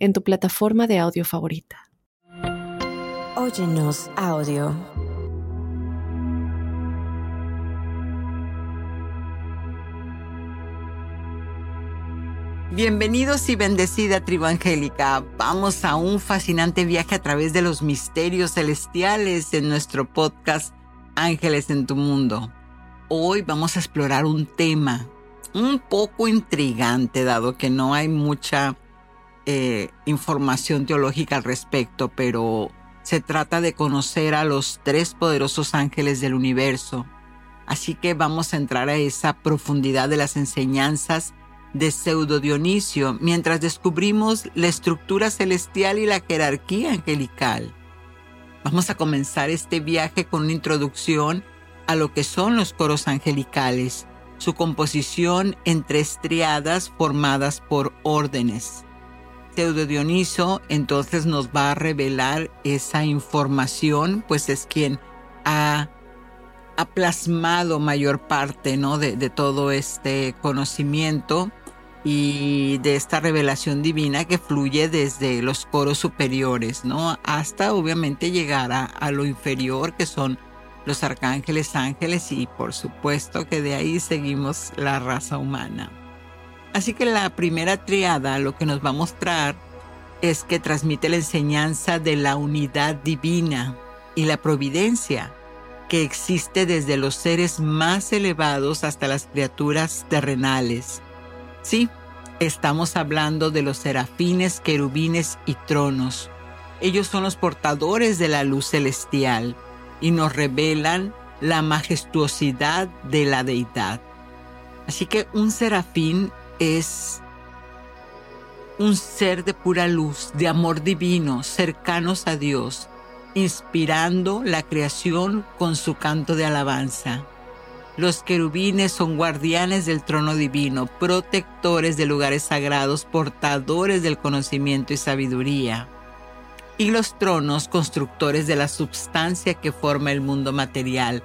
en tu plataforma de audio favorita. Óyenos audio. Bienvenidos y bendecida tribu angélica. Vamos a un fascinante viaje a través de los misterios celestiales en nuestro podcast Ángeles en tu mundo. Hoy vamos a explorar un tema un poco intrigante dado que no hay mucha eh, información teológica al respecto, pero se trata de conocer a los tres poderosos ángeles del universo. Así que vamos a entrar a esa profundidad de las enseñanzas de Pseudo Dionisio mientras descubrimos la estructura celestial y la jerarquía angelical. Vamos a comenzar este viaje con una introducción a lo que son los coros angelicales, su composición en tres triadas formadas por órdenes. Pseudo Dioniso entonces nos va a revelar esa información, pues es quien ha, plasmado mayor parte ¿no? de, de todo este conocimiento y de esta revelación divina que fluye desde los coros superiores, ¿no? Hasta obviamente llegar a, lo inferior que son los arcángeles, ángeles y por supuesto que de ahí seguimos la raza humana. Así que la primera triada lo que nos va a mostrar es que transmite la enseñanza de la unidad divina y la providencia que existe desde los seres más elevados hasta las criaturas terrenales. Sí, estamos hablando de los serafines, querubines y tronos. Ellos son los portadores de la luz celestial y nos revelan la majestuosidad de la deidad. Así que un serafín es un ser de pura luz, de amor divino, cercanos a Dios, inspirando la creación con su canto de alabanza. Los querubines son guardianes del trono divino, protectores de lugares sagrados, portadores del conocimiento y sabiduría. Y los tronos, constructores de la substancia que forma el mundo material,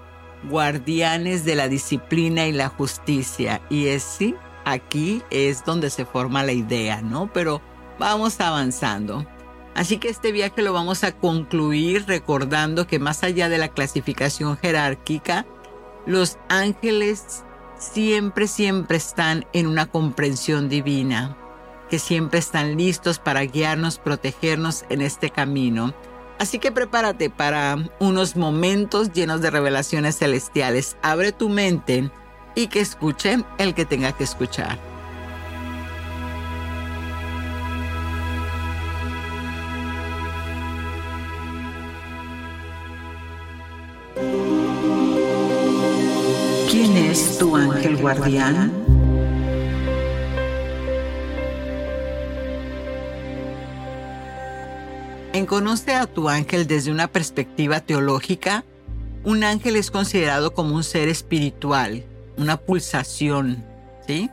guardianes de la disciplina y la justicia. Y es sí, aquí es donde se forma la idea, ¿no? Pero vamos avanzando. Así que este viaje lo vamos a concluir recordando que más allá de la clasificación jerárquica, los ángeles siempre, siempre están en una comprensión divina, que siempre están listos para guiarnos, protegernos en este camino. Así que prepárate para unos momentos llenos de revelaciones celestiales. Abre tu mente y que escuche el que tenga que escuchar. ¿Quién es tu ángel guardián? En Conoce a tu ángel desde una perspectiva teológica, un ángel es considerado como un ser espiritual una pulsación, ¿sí?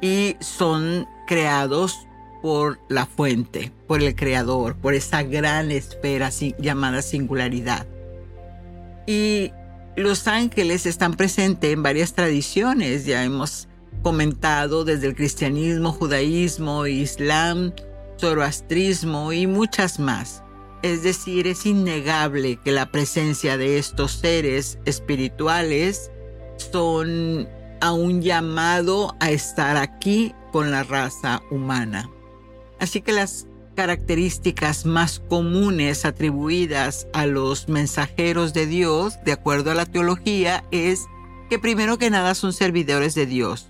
Y son creados por la fuente, por el creador, por esa gran esfera llamada singularidad. Y los ángeles están presentes en varias tradiciones, ya hemos comentado desde el cristianismo, judaísmo, islam, zoroastrismo y muchas más. Es decir, es innegable que la presencia de estos seres espirituales son a un llamado a estar aquí con la raza humana. Así que las características más comunes atribuidas a los mensajeros de Dios, de acuerdo a la teología, es que primero que nada son servidores de Dios,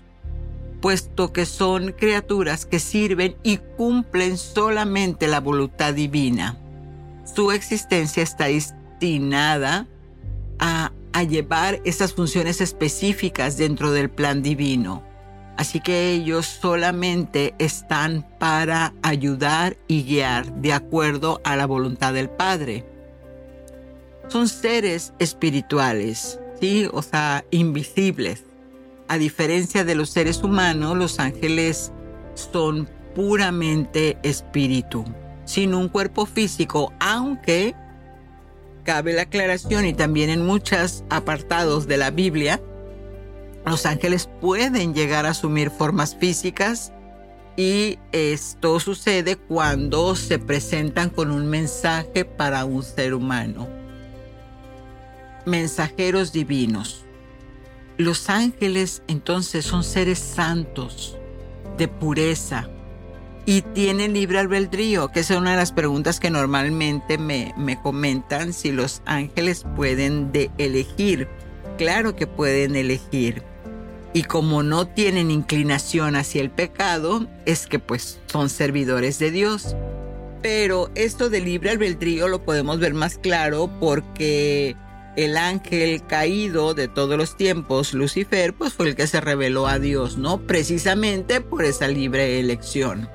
puesto que son criaturas que sirven y cumplen solamente la voluntad divina. Su existencia está destinada a a llevar esas funciones específicas dentro del plan divino. Así que ellos solamente están para ayudar y guiar de acuerdo a la voluntad del Padre. Son seres espirituales, ¿sí? O sea, invisibles. A diferencia de los seres humanos, los ángeles son puramente espíritu, sin un cuerpo físico, aunque cabe la aclaración y también en muchos apartados de la Biblia, los ángeles pueden llegar a asumir formas físicas y esto sucede cuando se presentan con un mensaje para un ser humano. Mensajeros divinos. Los ángeles entonces son seres santos, de pureza, y tienen libre albedrío, que es una de las preguntas que normalmente me, me comentan si los ángeles pueden de elegir. Claro que pueden elegir y como no tienen inclinación hacia el pecado, es que pues son servidores de Dios. Pero esto de libre albedrío lo podemos ver más claro porque el ángel caído de todos los tiempos, Lucifer, pues fue el que se reveló a Dios, ¿no? Precisamente por esa libre elección.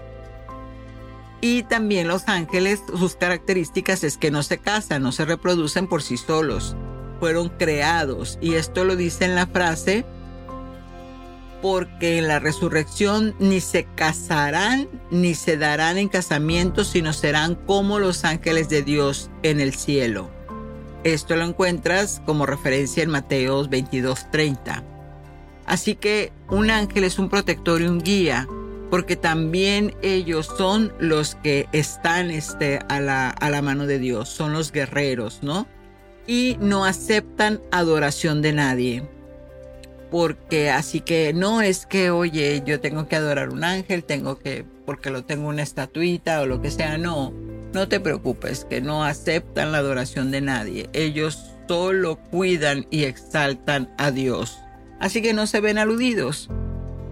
Y también los ángeles, sus características es que no se casan, no se reproducen por sí solos, fueron creados. Y esto lo dice en la frase, porque en la resurrección ni se casarán ni se darán en casamiento, sino serán como los ángeles de Dios en el cielo. Esto lo encuentras como referencia en Mateos 22:30. Así que un ángel es un protector y un guía, porque también ellos son los que están este, a, la, a la mano de Dios, son los guerreros, ¿no? Y no aceptan adoración de nadie porque así que no es que, oye, yo tengo que adorar un ángel, tengo que, porque lo tengo una estatuita o lo que sea, no, no te preocupes, que no aceptan la adoración de nadie, ellos solo cuidan y exaltan a Dios, así que no se ven aludidos.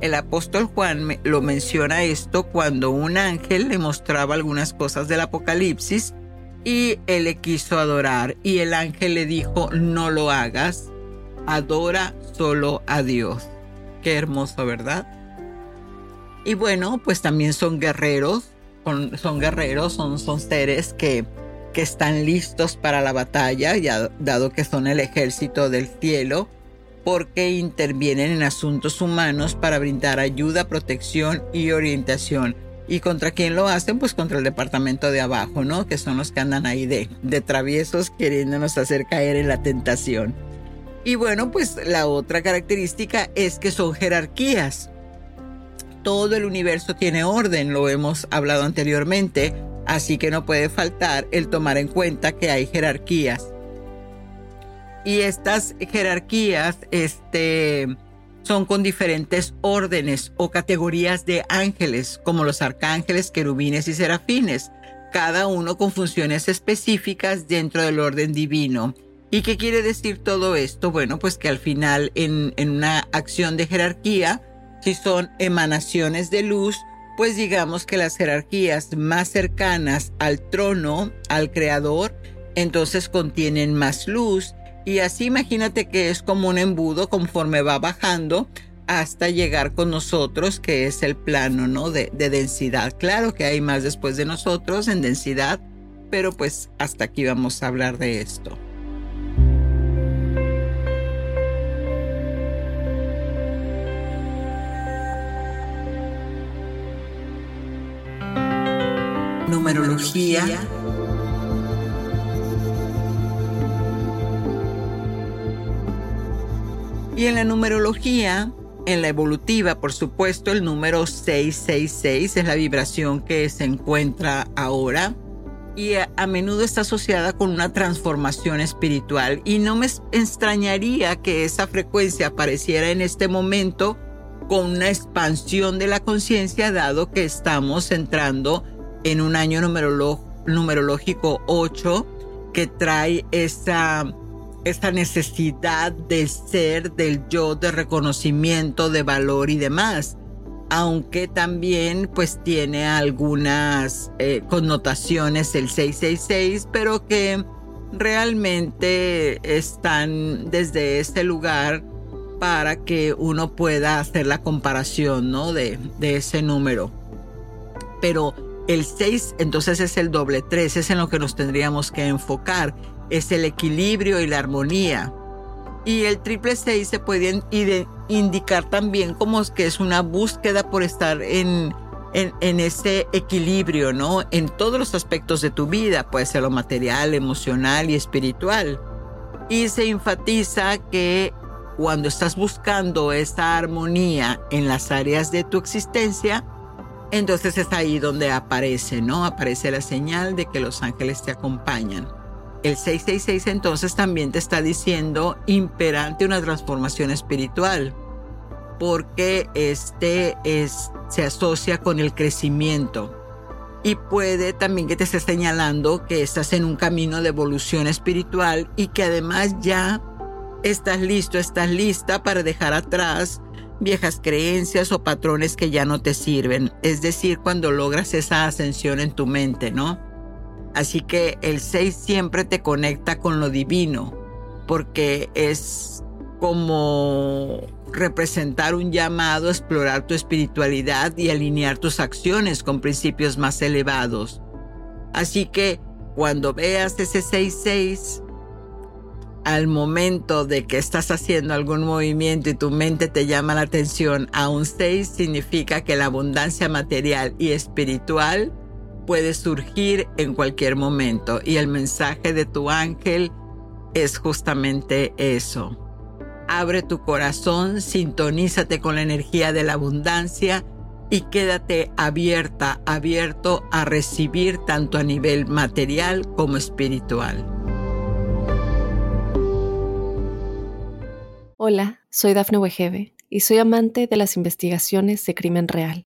El apóstol Juan lo menciona esto cuando un ángel le mostraba algunas cosas del Apocalipsis y él le quiso adorar y el ángel le dijo, no lo hagas, adora solo a Dios. Qué hermoso, ¿verdad? Y bueno, pues también son guerreros, son, guerreros, son, seres que, que están listos para la batalla, dado que son el ejército del cielo, porque intervienen en asuntos humanos para brindar ayuda, protección y orientación. ¿Y contra quién lo hacen? Pues contra el departamento de abajo, ¿no? Que son los que andan ahí de, de traviesos queriéndonos hacer caer en la tentación. Y bueno, pues la otra característica es que son jerarquías. Todo el universo tiene orden, lo hemos hablado anteriormente, así que no puede faltar el tomar en cuenta que hay jerarquías. Y estas jerarquías este, son con diferentes órdenes o categorías de ángeles, como los arcángeles, querubines y serafines, cada uno con funciones específicas dentro del orden divino. ¿Y qué quiere decir todo esto? Bueno, pues que al final en, una acción de jerarquía, si son emanaciones de luz, pues digamos que las jerarquías más cercanas al trono, al creador, entonces contienen más luz. Y así imagínate que es como un embudo conforme va bajando hasta llegar con nosotros, que es el plano ¿no? de, de densidad. Claro que hay más después de nosotros en densidad, pero pues hasta aquí vamos a hablar de esto. numerología. Y en la numerología, en la evolutiva, por supuesto, el número 666 es la vibración que se encuentra ahora y a, a, menudo está asociada con una transformación espiritual. Y no me extrañaría que esa frecuencia apareciera en este momento con una expansión de la conciencia dado que estamos entrando en un año numerológico 8 que trae esta, esta necesidad de ser, del yo, de reconocimiento, de valor y demás. Aunque también pues tiene algunas eh, connotaciones el 666, pero que realmente están desde este lugar para que uno pueda hacer la comparación ¿no? de, de ese número. Pero el 6 entonces es el doble 3, es en lo que nos tendríamos que enfocar, es el equilibrio y la armonía. Y el triple 6 se puede indicar también como que es una búsqueda por estar en, en, ese equilibrio, ¿no? En todos los aspectos de tu vida, puede ser lo material, emocional y espiritual. Y se enfatiza que cuando estás buscando esa armonía en las áreas de tu existencia, entonces es ahí donde aparece, ¿no? Aparece la señal de que los ángeles te acompañan. El 666 entonces también te está diciendo imperante una transformación espiritual, porque este es, se asocia con el crecimiento. Y puede también que te esté señalando que estás en un camino de evolución espiritual y que además ya estás listo, estás lista para dejar atrás viejas creencias o patrones que ya no te sirven. Es decir, cuando logras esa ascensión en tu mente, ¿no? Así que el 6 siempre te conecta con lo divino, porque es como representar un llamado a explorar tu espiritualidad y alinear tus acciones con principios más elevados. Así que cuando veas ese 6-6, al momento de que estás haciendo algún movimiento y tu mente te llama la atención a un 6 significa que la abundancia material y espiritual puede surgir en cualquier momento y el mensaje de tu ángel es justamente eso. Abre tu corazón, sintonízate con la energía de la abundancia y quédate abierta, abierto a recibir tanto a nivel material como espiritual. Hola, soy Dafne Wegebe y soy amante de las investigaciones de crimen real.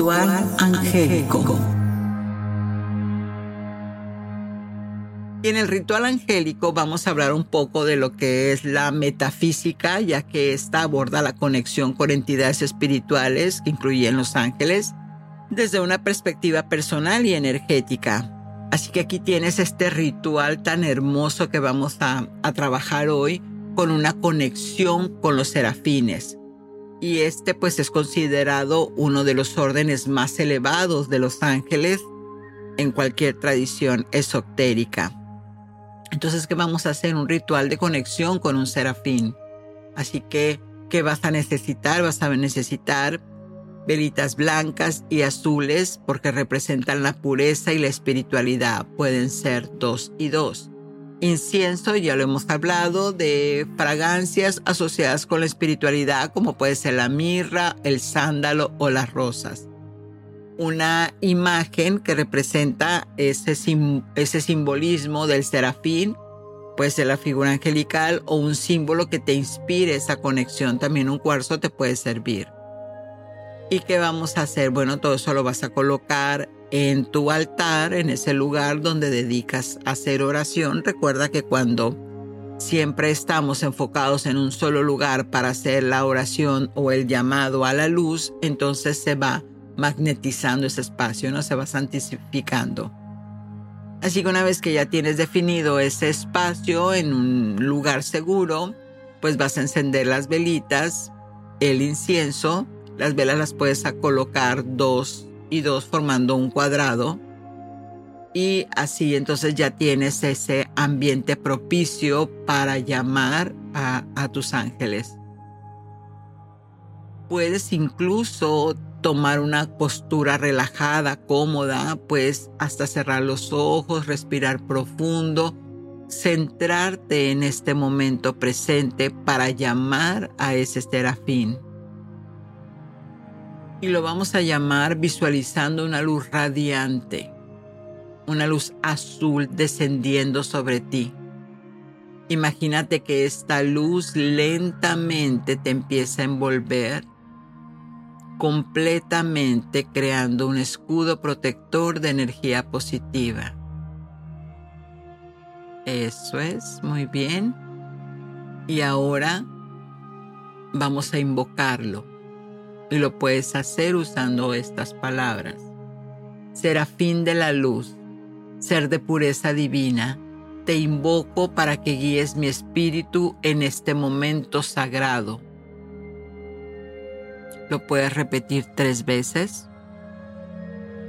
Ritual angélico. Y en el ritual angélico vamos a hablar un poco de lo que es la metafísica, ya que esta aborda la conexión con entidades espirituales que incluyen los ángeles desde una perspectiva personal y energética. Así que aquí tienes este ritual tan hermoso que vamos a, trabajar hoy con una conexión con los serafines. Y este pues es considerado uno de los órdenes más elevados de los ángeles en cualquier tradición esotérica. Entonces, ¿qué vamos a hacer? Un ritual de conexión con un serafín. Así que, ¿qué vas a necesitar? Vas a necesitar velitas blancas y azules porque representan la pureza y la espiritualidad. Pueden ser dos y dos. Incienso, ya lo hemos hablado, de fragancias asociadas con la espiritualidad como puede ser la mirra, el sándalo o las rosas. Una imagen que representa ese, ese simbolismo del serafín, puede ser la figura angelical o un símbolo que te inspire esa conexión. También un cuarzo te puede servir. ¿Y qué vamos a hacer? Bueno, todo eso lo vas a colocar en tu altar, en ese lugar donde dedicas a hacer oración. Recuerda que cuando siempre estamos enfocados en un solo lugar para hacer la oración o el llamado a la luz, entonces se va magnetizando ese espacio, no se va santificando. Así que una vez que ya tienes definido ese espacio en un lugar seguro, pues vas a encender las velitas, el incienso, las velas las puedes colocar dos y dos formando un cuadrado. Y así entonces ya tienes ese ambiente propicio para llamar a, a tus ángeles. Puedes incluso tomar una postura relajada, cómoda, pues hasta cerrar los ojos, respirar profundo, centrarte en este momento presente para llamar a ese serafín y lo vamos a llamar visualizando una luz radiante, una luz azul descendiendo sobre ti. Imagínate que esta luz lentamente te empieza a envolver completamente creando un escudo protector de energía positiva. Eso es, muy bien. Y ahora vamos a invocarlo. Y lo puedes hacer usando estas palabras. Serafín de la luz, ser de pureza divina, te invoco para que guíes mi espíritu en este momento sagrado ¿Lo puedes repetir tres veces?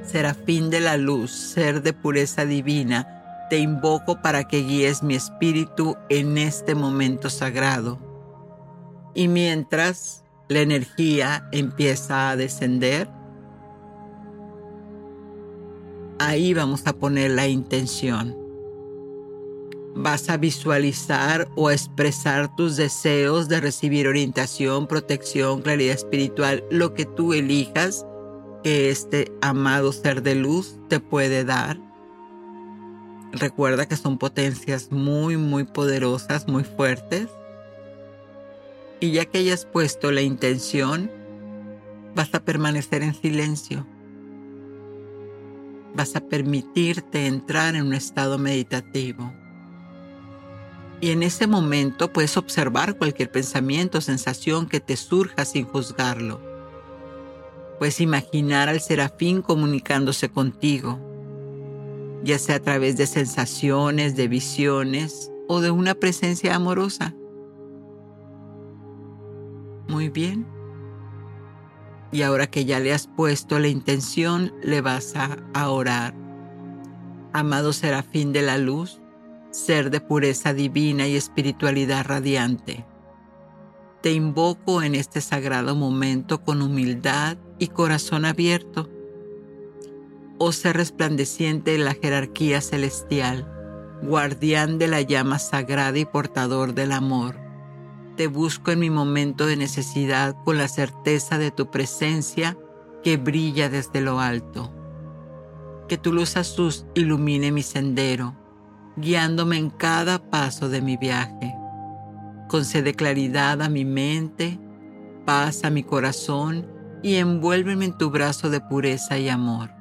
Serafín de la luz, ser de pureza divina, te invoco para que guíes mi espíritu en este momento sagrado. Y mientras la energía empieza a descender, ahí vamos a poner la intención vas a visualizar o expresar tus deseos de recibir orientación, protección, claridad espiritual, lo que tú elijas que este amado ser de luz te puede dar. Recuerda que son potencias muy, muy poderosas, muy fuertes. Y ya que hayas puesto la intención, vas a permanecer en silencio. Vas a permitirte entrar en un estado meditativo. Y en ese momento puedes observar cualquier pensamiento o sensación que te surja sin juzgarlo. Puedes imaginar al serafín comunicándose contigo, ya sea a través de sensaciones, de visiones o de una presencia amorosa. Muy bien. Y ahora que ya le has puesto la intención, le vas a, orar. Amado serafín de la luz, ser de pureza divina y espiritualidad radiante. Te invoco en este sagrado momento con humildad y corazón abierto. Oh ser resplandeciente de la jerarquía celestial, guardián de la llama sagrada y portador del amor. Te busco en mi momento de necesidad con la certeza de tu presencia que brilla desde lo alto. Que tu luz azul ilumine mi sendero guiándome en cada paso de mi viaje. Concede claridad a mi mente, paz a mi corazón y envuélveme en tu brazo de pureza y amor.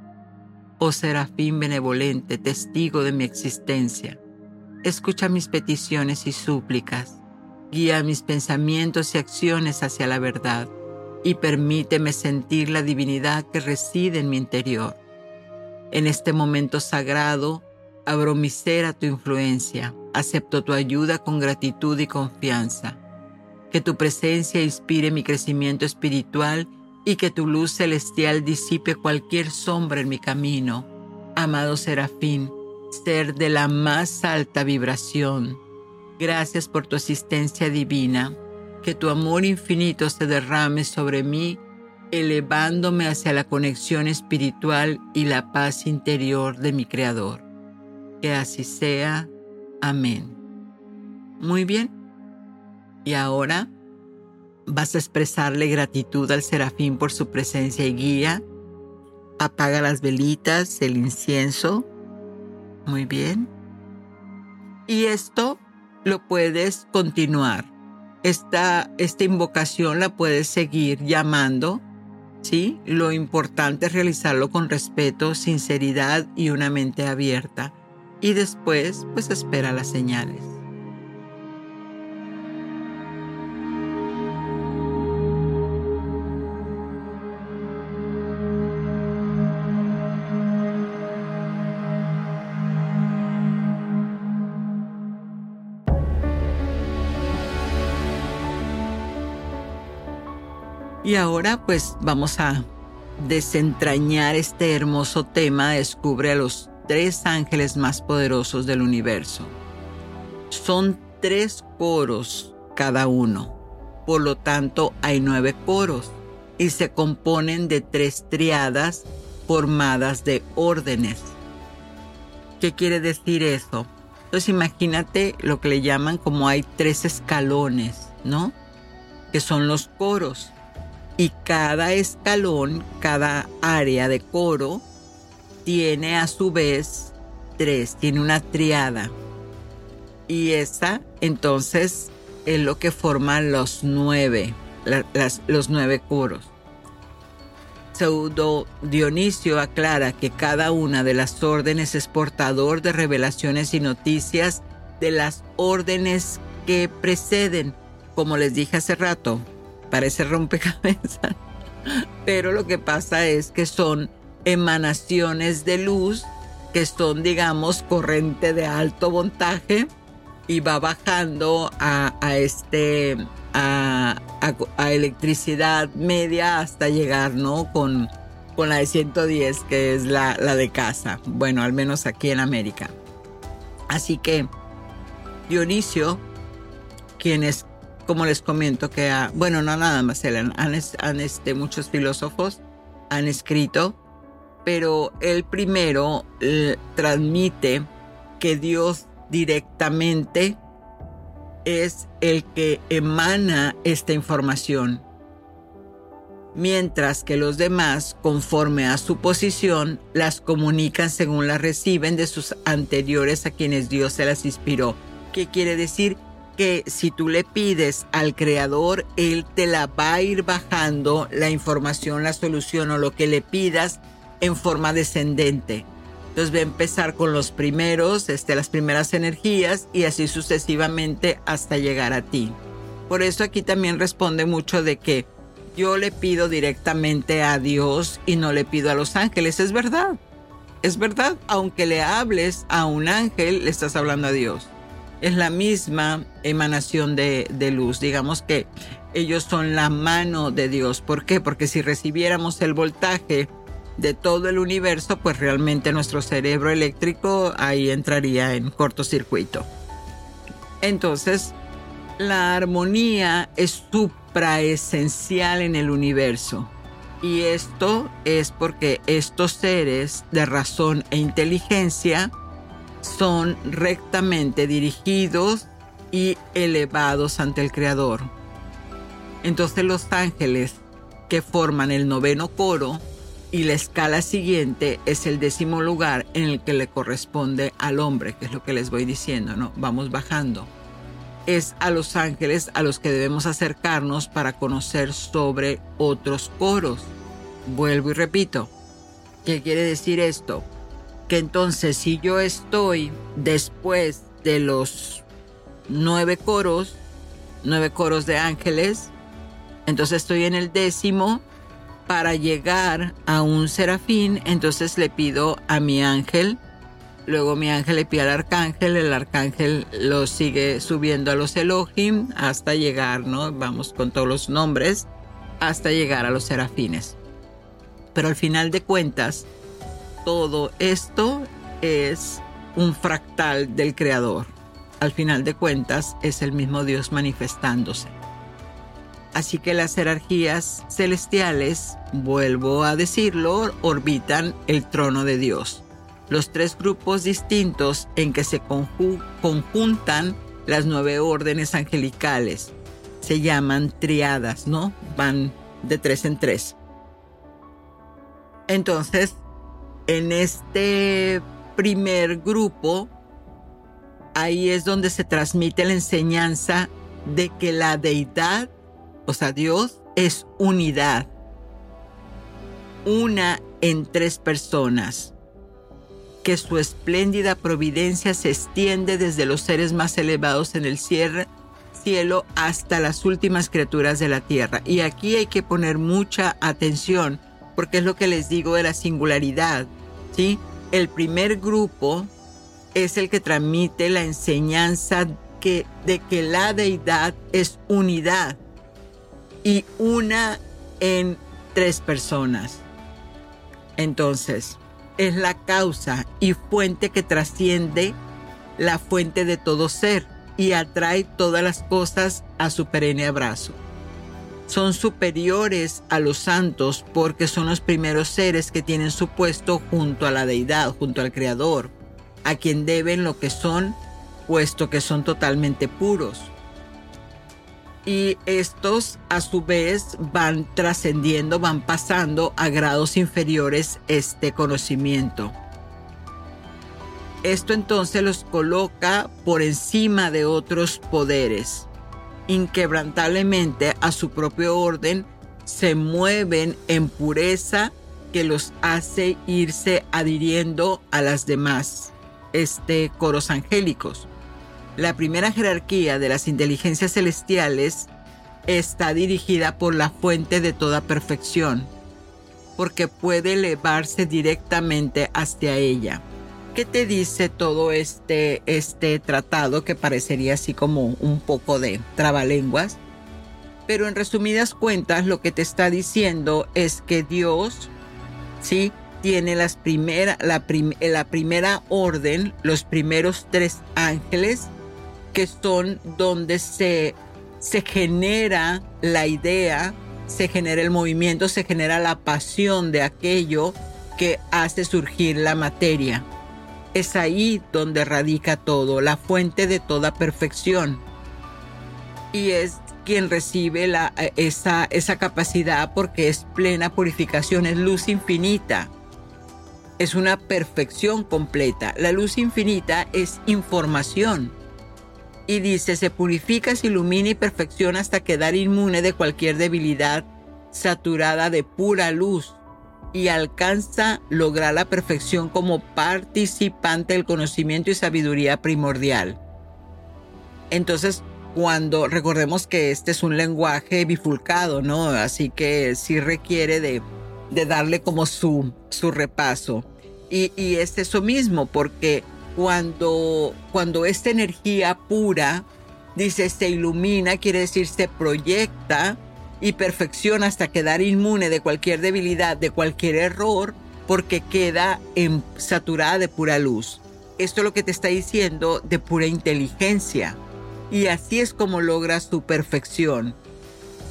Oh serafín benevolente, testigo de mi existencia, escucha mis peticiones y súplicas, guía mis pensamientos y acciones hacia la verdad y permíteme sentir la divinidad que reside en mi interior. En este momento sagrado, Abro mi ser a tu influencia. Acepto tu ayuda con gratitud y confianza. Que tu presencia inspire mi crecimiento espiritual y que tu luz celestial disipe cualquier sombra en mi camino. Amado Serafín, ser de la más alta vibración, gracias por tu asistencia divina. Que tu amor infinito se derrame sobre mí, elevándome hacia la conexión espiritual y la paz interior de mi Creador. Que así sea. Amén. Muy bien. Y ahora vas a expresarle gratitud al serafín por su presencia y guía. Apaga las velitas, el incienso. Muy bien. Y esto lo puedes continuar. Esta, esta invocación la puedes seguir llamando. ¿sí? Lo importante es realizarlo con respeto, sinceridad y una mente abierta y después pues espera las señales. Y ahora pues vamos a desentrañar este hermoso tema, descubre a los tres ángeles más poderosos del universo. Son tres coros cada uno, por lo tanto hay nueve coros y se componen de tres triadas formadas de órdenes. ¿Qué quiere decir eso? Entonces imagínate lo que le llaman como hay tres escalones, ¿no? Que son los coros. Y cada escalón, cada área de coro, tiene a su vez tres, tiene una triada. Y esa entonces es lo que forman los nueve, los nueve coros. Pseudo Dionisio aclara que cada una de las órdenes es portador de revelaciones y noticias de las órdenes que preceden. Como les dije hace rato, parece rompecabezas. Pero lo que pasa es que son emanaciones de luz que son, digamos, corriente de alto voltaje y va bajando a, este a, electricidad media hasta llegar, ¿no? Con, con la de 110, que es la, la de casa. Bueno, al menos aquí en América. Así que Dionisio, quienes, como les comento, que, bueno, no nada más, han, han este, muchos filósofos han escrito, pero el primero eh, transmite que Dios directamente es el que emana esta información, mientras que los demás, conforme a su posición, las comunican según las reciben de sus anteriores a quienes Dios se las inspiró. ¿Qué quiere decir? Que si tú le pides al creador, él te la va a ir bajando la información, la solución o lo que le pidas en forma descendente. Entonces va a empezar con los primeros, este, las primeras energías y así sucesivamente hasta llegar a ti. Por eso aquí también responde mucho de que yo le pido directamente a Dios y no le pido a los ángeles. Es verdad, es verdad. Aunque le hables a un ángel, le estás hablando a Dios. Es la misma emanación de, de luz. Digamos que ellos son la mano de Dios. ¿Por qué? Porque si recibiéramos el voltaje de todo el universo, pues realmente nuestro cerebro eléctrico ahí entraría en cortocircuito. Entonces, la armonía es supraesencial en el universo. Y esto es porque estos seres de razón e inteligencia son rectamente dirigidos y elevados ante el Creador. Entonces los ángeles que forman el noveno coro y la escala siguiente es el décimo lugar en el que le corresponde al hombre, que es lo que les voy diciendo, ¿no? Vamos bajando. Es a los ángeles a los que debemos acercarnos para conocer sobre otros coros. Vuelvo y repito. ¿Qué quiere decir esto? Que entonces si yo estoy después de los nueve coros, nueve coros de ángeles, entonces estoy en el décimo, para llegar a un serafín, entonces le pido a mi ángel, luego mi ángel le pide al arcángel, el arcángel lo sigue subiendo a los Elohim hasta llegar, ¿no? Vamos con todos los nombres, hasta llegar a los serafines. Pero al final de cuentas, todo esto es un fractal del Creador. Al final de cuentas, es el mismo Dios manifestándose. Así que las jerarquías celestiales, vuelvo a decirlo, orbitan el trono de Dios. Los tres grupos distintos en que se conjuntan las nueve órdenes angelicales se llaman triadas, ¿no? Van de tres en tres. Entonces, en este primer grupo, ahí es donde se transmite la enseñanza de que la deidad o sea, Dios es unidad. Una en tres personas. Que su espléndida providencia se extiende desde los seres más elevados en el cielo hasta las últimas criaturas de la tierra. Y aquí hay que poner mucha atención porque es lo que les digo de la singularidad. El primer grupo es el que transmite la enseñanza de que la deidad es unidad y una en tres personas. Entonces, es la causa y fuente que trasciende la fuente de todo ser y atrae todas las cosas a su perenne abrazo. Son superiores a los santos porque son los primeros seres que tienen su puesto junto a la deidad, junto al Creador, a quien deben lo que son, puesto que son totalmente puros y estos a su vez van trascendiendo, van pasando a grados inferiores este conocimiento. Esto entonces los coloca por encima de otros poderes. Inquebrantablemente a su propio orden se mueven en pureza que los hace irse adhiriendo a las demás este, coros angélicos. La primera jerarquía de las inteligencias celestiales está dirigida por la fuente de toda perfección, porque puede elevarse directamente hacia ella. ¿Qué te dice todo este, este tratado que parecería así como un poco de trabalenguas? Pero en resumidas cuentas lo que te está diciendo es que Dios, ¿sí? Tiene las primera, la, la primera orden, los primeros tres ángeles, que son donde se se genera la idea, se genera el movimiento, se genera la pasión de aquello que hace surgir la materia. Es ahí donde radica todo, la fuente de toda perfección. Y es quien recibe la, esa, esa capacidad porque es plena purificación, es luz infinita. Es una perfección completa. La luz infinita es información y dice, se purifica, se ilumina y perfecciona hasta quedar inmune de cualquier debilidad, saturada de pura luz y alcanza lograr la perfección como participante del conocimiento y sabiduría primordial. Entonces, cuando recordemos que este es un lenguaje bifulcado, ¿no? Así que sí requiere de, darle como su, su repaso. Y, y es eso mismo, porque cuando, cuando esta energía pura, dice, se ilumina, quiere decir se proyecta y perfecciona hasta quedar inmune de cualquier debilidad, de cualquier error, porque queda en, saturada de pura luz. Esto es lo que te está diciendo de pura inteligencia. Y así es como logra su perfección.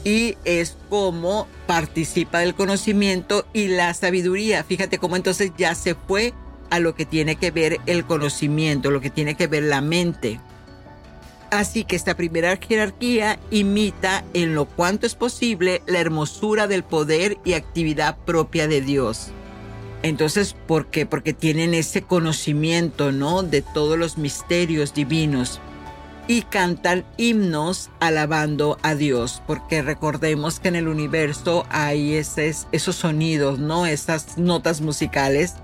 Y es como participa del conocimiento y la sabiduría. Fíjate cómo entonces ya se fue a lo que tiene que ver el conocimiento, lo que tiene que ver la mente. Así que esta primera jerarquía imita en lo cuanto es posible la hermosura del poder y actividad propia de Dios. Entonces, ¿por qué? Porque tienen ese conocimiento, ¿no? De todos los misterios divinos y cantan himnos alabando a Dios, porque recordemos que en el universo hay esos sonidos, ¿no? Esas notas musicales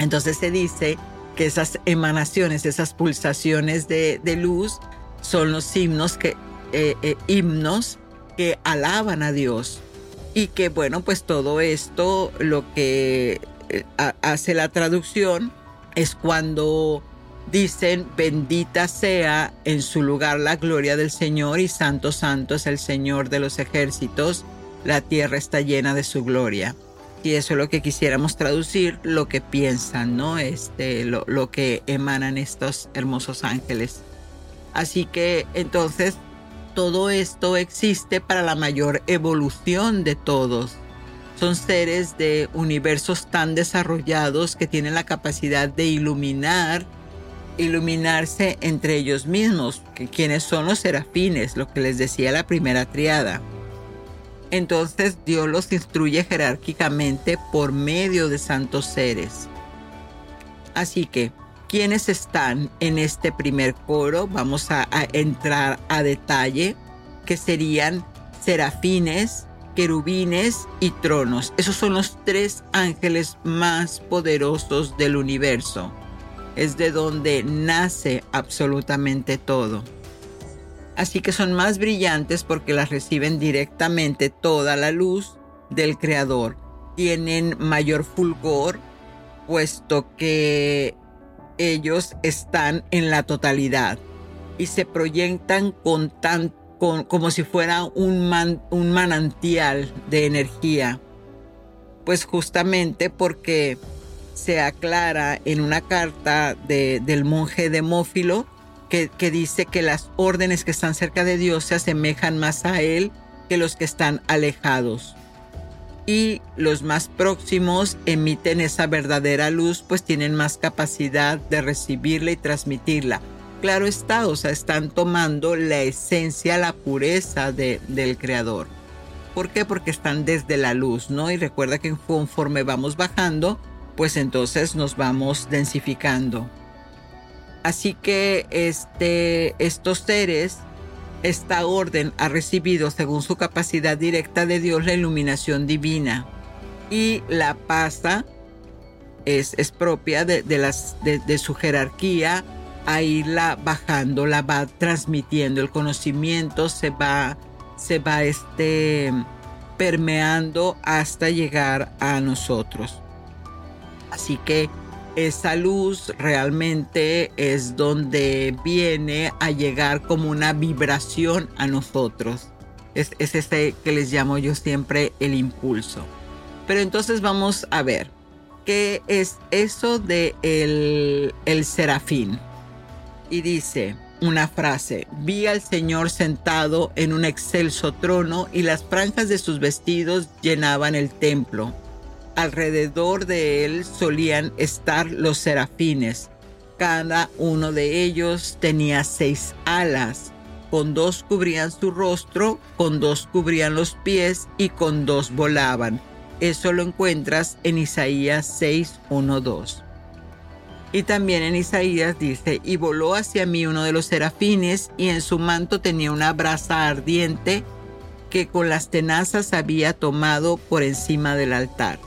entonces se dice que esas emanaciones, esas pulsaciones de, luz son los himnos que, eh, eh, himnos que alaban a Dios. Y que bueno, pues todo esto lo que eh, hace la traducción es cuando dicen, bendita sea en su lugar la gloria del Señor y santo, santo es el Señor de los ejércitos, la tierra está llena de su gloria y eso es lo que quisiéramos traducir, lo que piensan, ¿no? Este, lo, lo que emanan estos hermosos ángeles. Así que entonces todo esto existe para la mayor evolución de todos. Son seres de universos tan desarrollados que tienen la capacidad de iluminar, iluminarse entre ellos mismos, que quienes son los serafines, lo que les decía la primera triada. Entonces Dios los instruye jerárquicamente por medio de santos seres. Así que, ¿quiénes están en este primer coro? Vamos a, entrar a detalle, que serían serafines, querubines y tronos. Esos son los tres ángeles más poderosos del universo. Es de donde nace absolutamente todo así que son más brillantes porque las reciben directamente toda la luz del Creador. Tienen mayor fulgor, puesto que ellos están en la totalidad y se proyectan con tan, como si fuera un, un manantial de energía. Pues justamente porque se aclara en una carta del monje Demófilo que, dice que las órdenes que están cerca de Dios se asemejan más a Él que los que están alejados. Y los más próximos emiten esa verdadera luz, pues tienen más capacidad de recibirla y transmitirla. Claro está, o sea, están tomando la esencia, la pureza del Creador. ¿Por qué? Porque están desde la luz, ¿no? Y recuerda que conforme vamos bajando, pues entonces nos vamos densificando. Así que este, estos seres, esta orden ha recibido según su capacidad directa de Dios la iluminación divina y la pasa es, es propia de, las, de, su jerarquía a irla bajando, la va transmitiendo, el conocimiento se va, se va este, permeando hasta llegar a nosotros. Así que esa luz realmente es donde viene a llegar como una vibración a nosotros. Es, es ese que les llamo yo siempre el impulso. Pero entonces vamos a ver qué es eso de el, el serafín. Y dice una frase, vi al Señor sentado en un excelso trono y las franjas de sus vestidos llenaban el templo. Alrededor de él solían estar los serafines. Cada uno de ellos tenía seis alas. Con dos cubrían su rostro, con dos cubrían los pies y con dos volaban eso lo encuentras en Isaías 6, 1, 2. Y también en Isaías dice, y voló hacia mí uno de los serafines, y en su manto tenía una brasa ardiente que con las tenazas había tomado por encima del altar.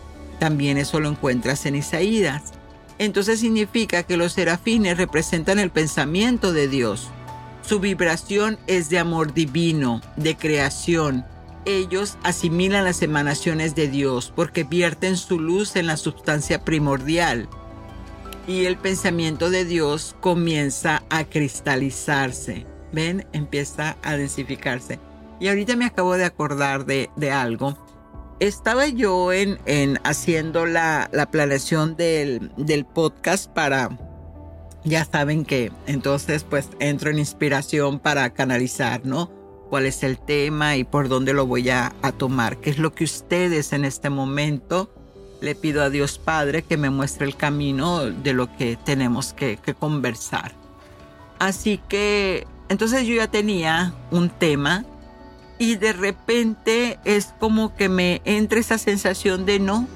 También eso lo encuentras en Isaías. Entonces significa que los serafines representan el pensamiento de Dios. Su vibración es de amor divino, de creación, ellos asimilan las emanaciones de Dios porque vierten su luz en la sustancia primordial y el pensamiento de Dios comienza a cristalizarse. ¿Ven? Empieza a densificarse. Y ahorita me acabo de acordar de, algo. Estaba yo en, en haciendo la, la planeación del, del podcast para, ya saben que entonces pues entro en inspiración para canalizar, ¿no? cuál es el tema y por dónde lo voy a, tomar, qué es lo que ustedes en este momento le pido a Dios Padre que me muestre el camino de lo que tenemos que, que conversar. Así que entonces yo ya tenía un tema y de repente es como que me entra esa sensación de no.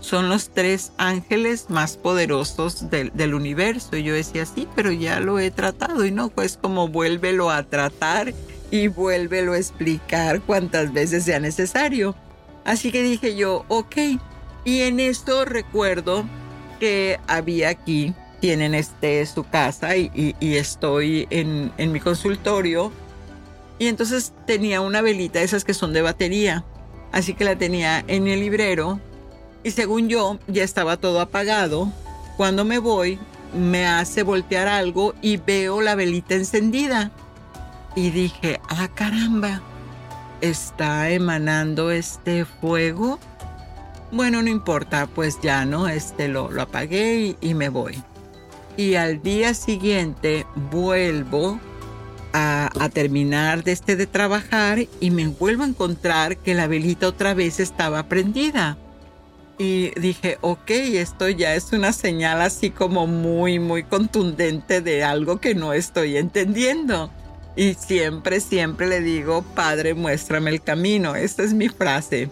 Son los tres ángeles más poderosos del, universo. Y yo decía, sí, pero ya lo he tratado. Y no, pues como vuélvelo a tratar y vuélvelo a explicar cuantas veces sea necesario. Así que dije yo, ok. Y en esto recuerdo que había aquí, tienen este su casa y, estoy en, en, mi consultorio. Y entonces tenía una velita, esas que son de batería. Así que la tenía en el librero. Y según yo, ya estaba todo apagado. Cuando me voy, me hace voltear algo y veo la velita encendida y dije, ah caramba, está emanando este fuego. Bueno, no importa, pues ya no, este lo, lo apagué y, me voy. Y al día siguiente vuelvo a, terminar de este de trabajar y me vuelvo a encontrar que la velita otra vez estaba prendida. Y dije, ok, esto ya es una señal así como muy, muy contundente de algo que no estoy entendiendo. Y siempre, siempre le digo, Padre, muéstrame el camino. Esta es mi frase.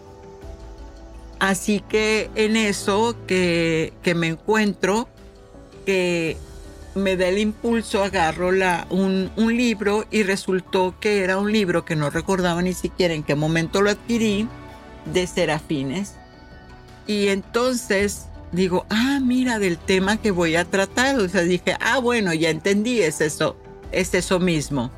Así que en eso que, que me encuentro, que me da el impulso, agarro la, un, un, libro y resultó que era un libro que no recordaba ni siquiera en qué momento lo adquirí, de serafines. Y entonces digo, ah, mira, del tema que voy a tratar. O sea, dije, ah, bueno, ya entendí, es eso, es eso mismo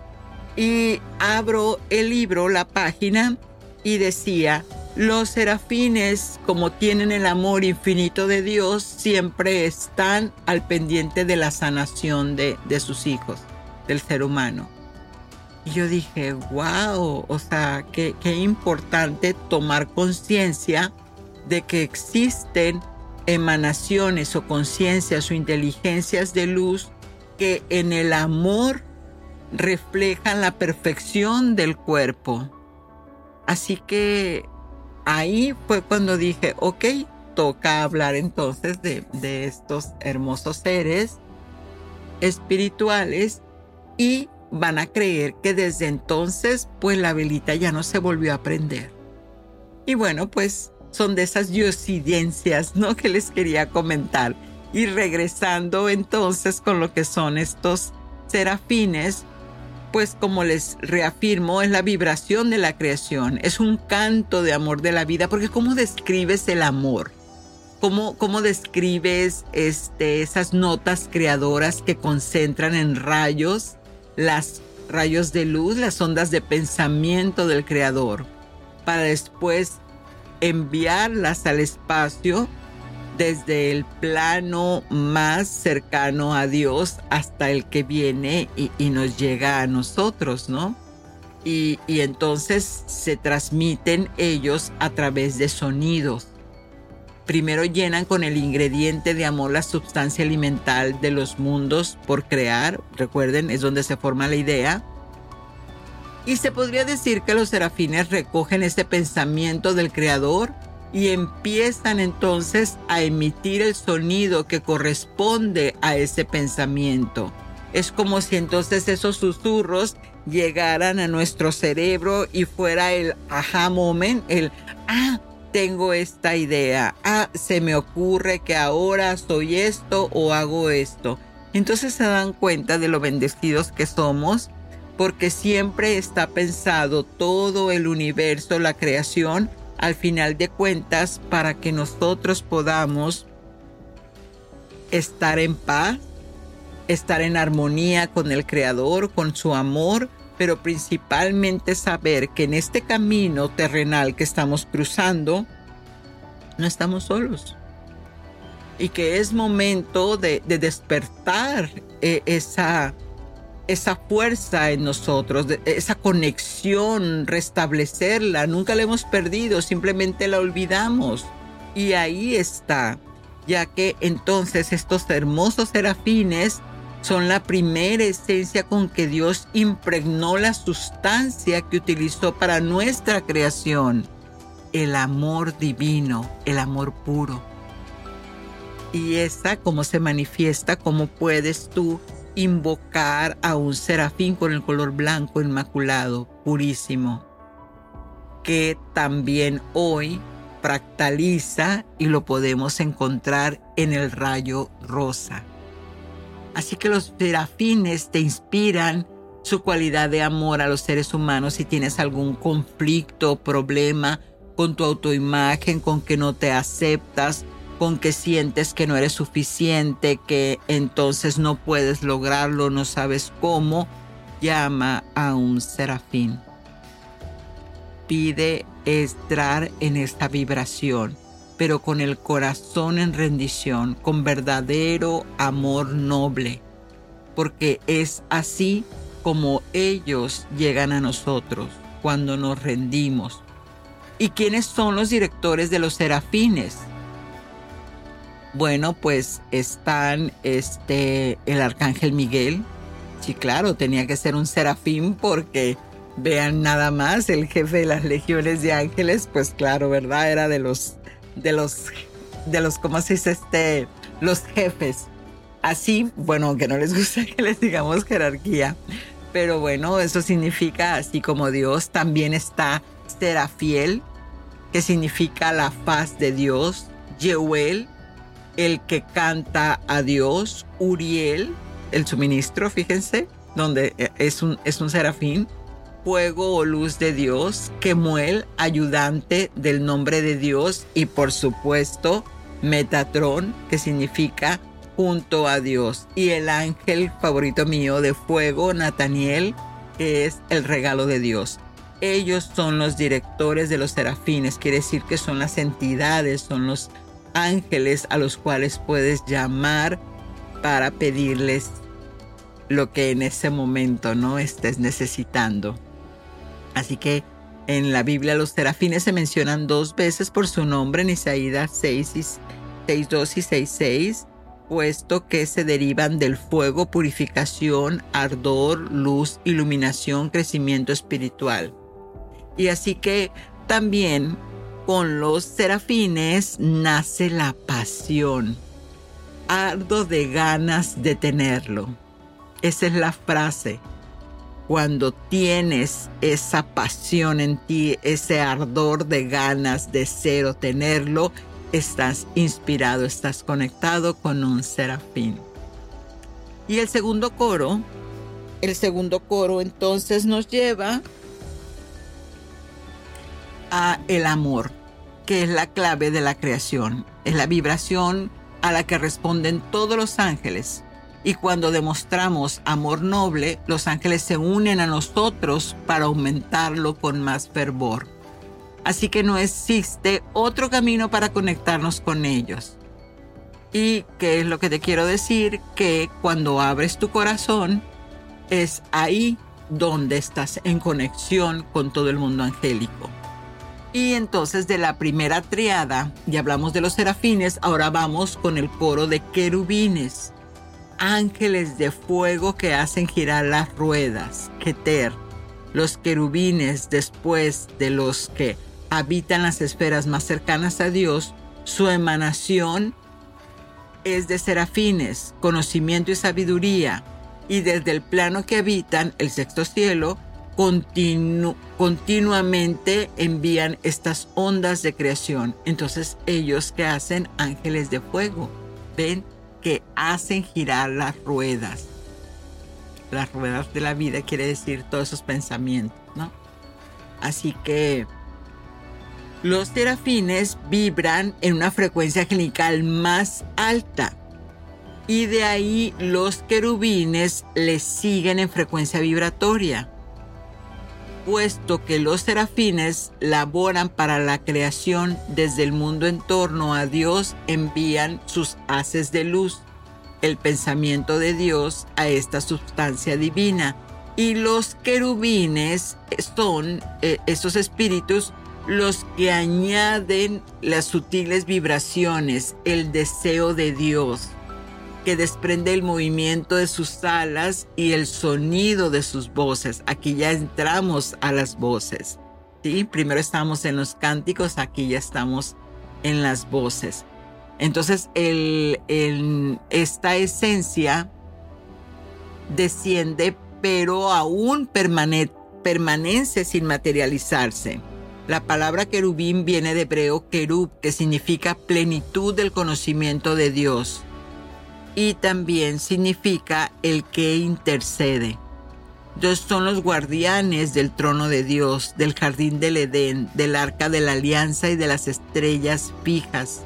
y abro el libro, la página, y decía, los serafines, como tienen el amor infinito de Dios, siempre están al pendiente de la sanación de, sus hijos, del ser humano. Y yo dije, wow, o sea, qué, qué importante tomar conciencia de que existen emanaciones o conciencias o inteligencias de luz que en el amor reflejan la perfección del cuerpo. Así que ahí fue cuando dije, ok, toca hablar entonces de, estos hermosos seres espirituales y van a creer que desde entonces pues la velita ya no se volvió a prender. Y bueno, pues son de esas diosidencias, ¿no? Que les quería comentar. Y regresando entonces con lo que son estos serafines, pues como les reafirmo, es la vibración de la creación, es un canto de amor de la vida, porque ¿cómo describes el amor? ¿Cómo, cómo describes este, esas notas creadoras que concentran en rayos, las rayos de luz, las ondas de pensamiento del creador, para después enviarlas al espacio desde el plano más cercano a Dios hasta el que viene y, nos llega a nosotros, ¿no? Y, y, entonces se transmiten ellos a través de sonidos. Primero llenan con el ingrediente de amor la sustancia alimental de los mundos por crear, recuerden, es donde se forma la idea. Y se podría decir que los serafines recogen ese pensamiento del creador y empiezan entonces a emitir el sonido que corresponde a ese pensamiento. Es como si entonces esos susurros llegaran a nuestro cerebro y fuera el aha moment, el ah, tengo esta idea, ah, se me ocurre que ahora soy esto o hago esto. Entonces se dan cuenta de lo bendecidos que somos porque siempre está pensado todo el universo, la creación, al final de cuentas para que nosotros podamos estar en paz, estar en armonía con el Creador, con su amor, pero principalmente saber que en este camino terrenal que estamos cruzando, no estamos solos. Y que es momento de, despertar eh, esa esa fuerza en nosotros, esa conexión, restablecerla. Nunca la hemos perdido, simplemente la olvidamos. Y ahí está, ya que entonces estos hermosos serafines son la primera esencia con que Dios impregnó la sustancia que utilizó para nuestra creación, el amor divino, el amor puro. Y esa, cómo se manifiesta, cómo puedes tú invocar a un serafín con el color blanco inmaculado, purísimo, que también hoy fractaliza y lo podemos encontrar en el rayo rosa. Así que los serafines te inspiran su cualidad de amor a los seres humanos si tienes algún conflicto o problema con tu autoimagen, con que no te aceptas, con que sientes que no eres suficiente, que entonces no puedes lograrlo, no sabes cómo, llama a un serafín. Pide estar en esta vibración, pero con el corazón en rendición, con verdadero amor noble, porque es así como ellos llegan a nosotros cuando nos rendimos. ¿Y quiénes son los directores de los serafines? Bueno, pues están este el arcángel Miguel. Sí, claro, tenía que ser un serafín porque vean nada más el jefe de las legiones de ángeles, pues claro, ¿verdad? Era de los de los de los ¿cómo se dice este? los jefes. Así, bueno, aunque no les gusta que les digamos jerarquía, pero bueno, eso significa así como Dios también está Serafiel, que significa la faz de Dios, Yehuel, el que canta a Dios, Uriel, el suministro, fíjense, donde eh, es un, es un serafín, fuego o luz de Dios, Kemuel, ayudante del nombre de Dios y por supuesto Metatron, que significa junto a Dios, y el ángel favorito mío de fuego, Nataniel, que es el regalo de Dios. Ellos son los directores de los serafines, quiere decir que son las entidades, son los ángeles a los cuales puedes llamar para pedirles lo que en ese momento no estés necesitando. Así que en la Biblia los serafines se mencionan dos veces por su nombre en Isaías 6 y 6.2 y 6.6, puesto que se derivan del fuego, purificación, ardor, luz, iluminación, crecimiento espiritual. Y así que también con los serafines nace la pasión. Ardo de ganas de tenerlo. Esa es la frase. Cuando tienes esa pasión en ti, ese ardor de ganas de ser o tenerlo, estás inspirado, estás conectado con un serafín. Y el segundo coro, el segundo coro entonces nos lleva a el amor, que es la clave de la creación. Es la vibración a la que responden todos los ángeles. Y cuando demostramos amor noble, los ángeles se unen a nosotros para aumentarlo con más fervor. Así que no existe otro camino para conectarnos con ellos. Y qué es lo que te quiero decir, que cuando abres tu corazón, es ahí donde estás en conexión con todo el mundo angélico. Y entonces de la primera triada, ya hablamos de los serafines, ahora vamos con el coro de querubines, ángeles de fuego que hacen girar las ruedas, Keter. Los querubines, después de los que habitan las esferas más cercanas a Dios, su emanación es de serafines, conocimiento y sabiduría, y desde el plano que habitan, el sexto cielo, continuamente envían estas ondas de creación. Entonces ellos que hacen ángeles de fuego, ven que hacen girar las ruedas. Las ruedas de la vida quiere decir todos esos pensamientos, ¿no? Así que los serafines vibran en una frecuencia angelical más alta y de ahí los querubines les siguen en frecuencia vibratoria puesto que los serafines laboran para la creación desde el mundo en torno a Dios, envían sus haces de luz, el pensamiento de Dios a esta sustancia divina. Y los querubines son eh, estos espíritus los que añaden las sutiles vibraciones, el deseo de Dios que desprende el movimiento de sus alas y el sonido de sus voces. Aquí ya entramos a las voces. ¿sí? Primero estábamos en los cánticos, aquí ya estamos en las voces. Entonces, esta esencia desciende, pero aún permanece sin materializarse. La palabra querubín viene de hebreo kerub, que significa plenitud del conocimiento de Dios y también significa el que intercede. Son los guardianes del trono de Dios, del jardín del Edén, del arca de la alianza y de las estrellas fijas.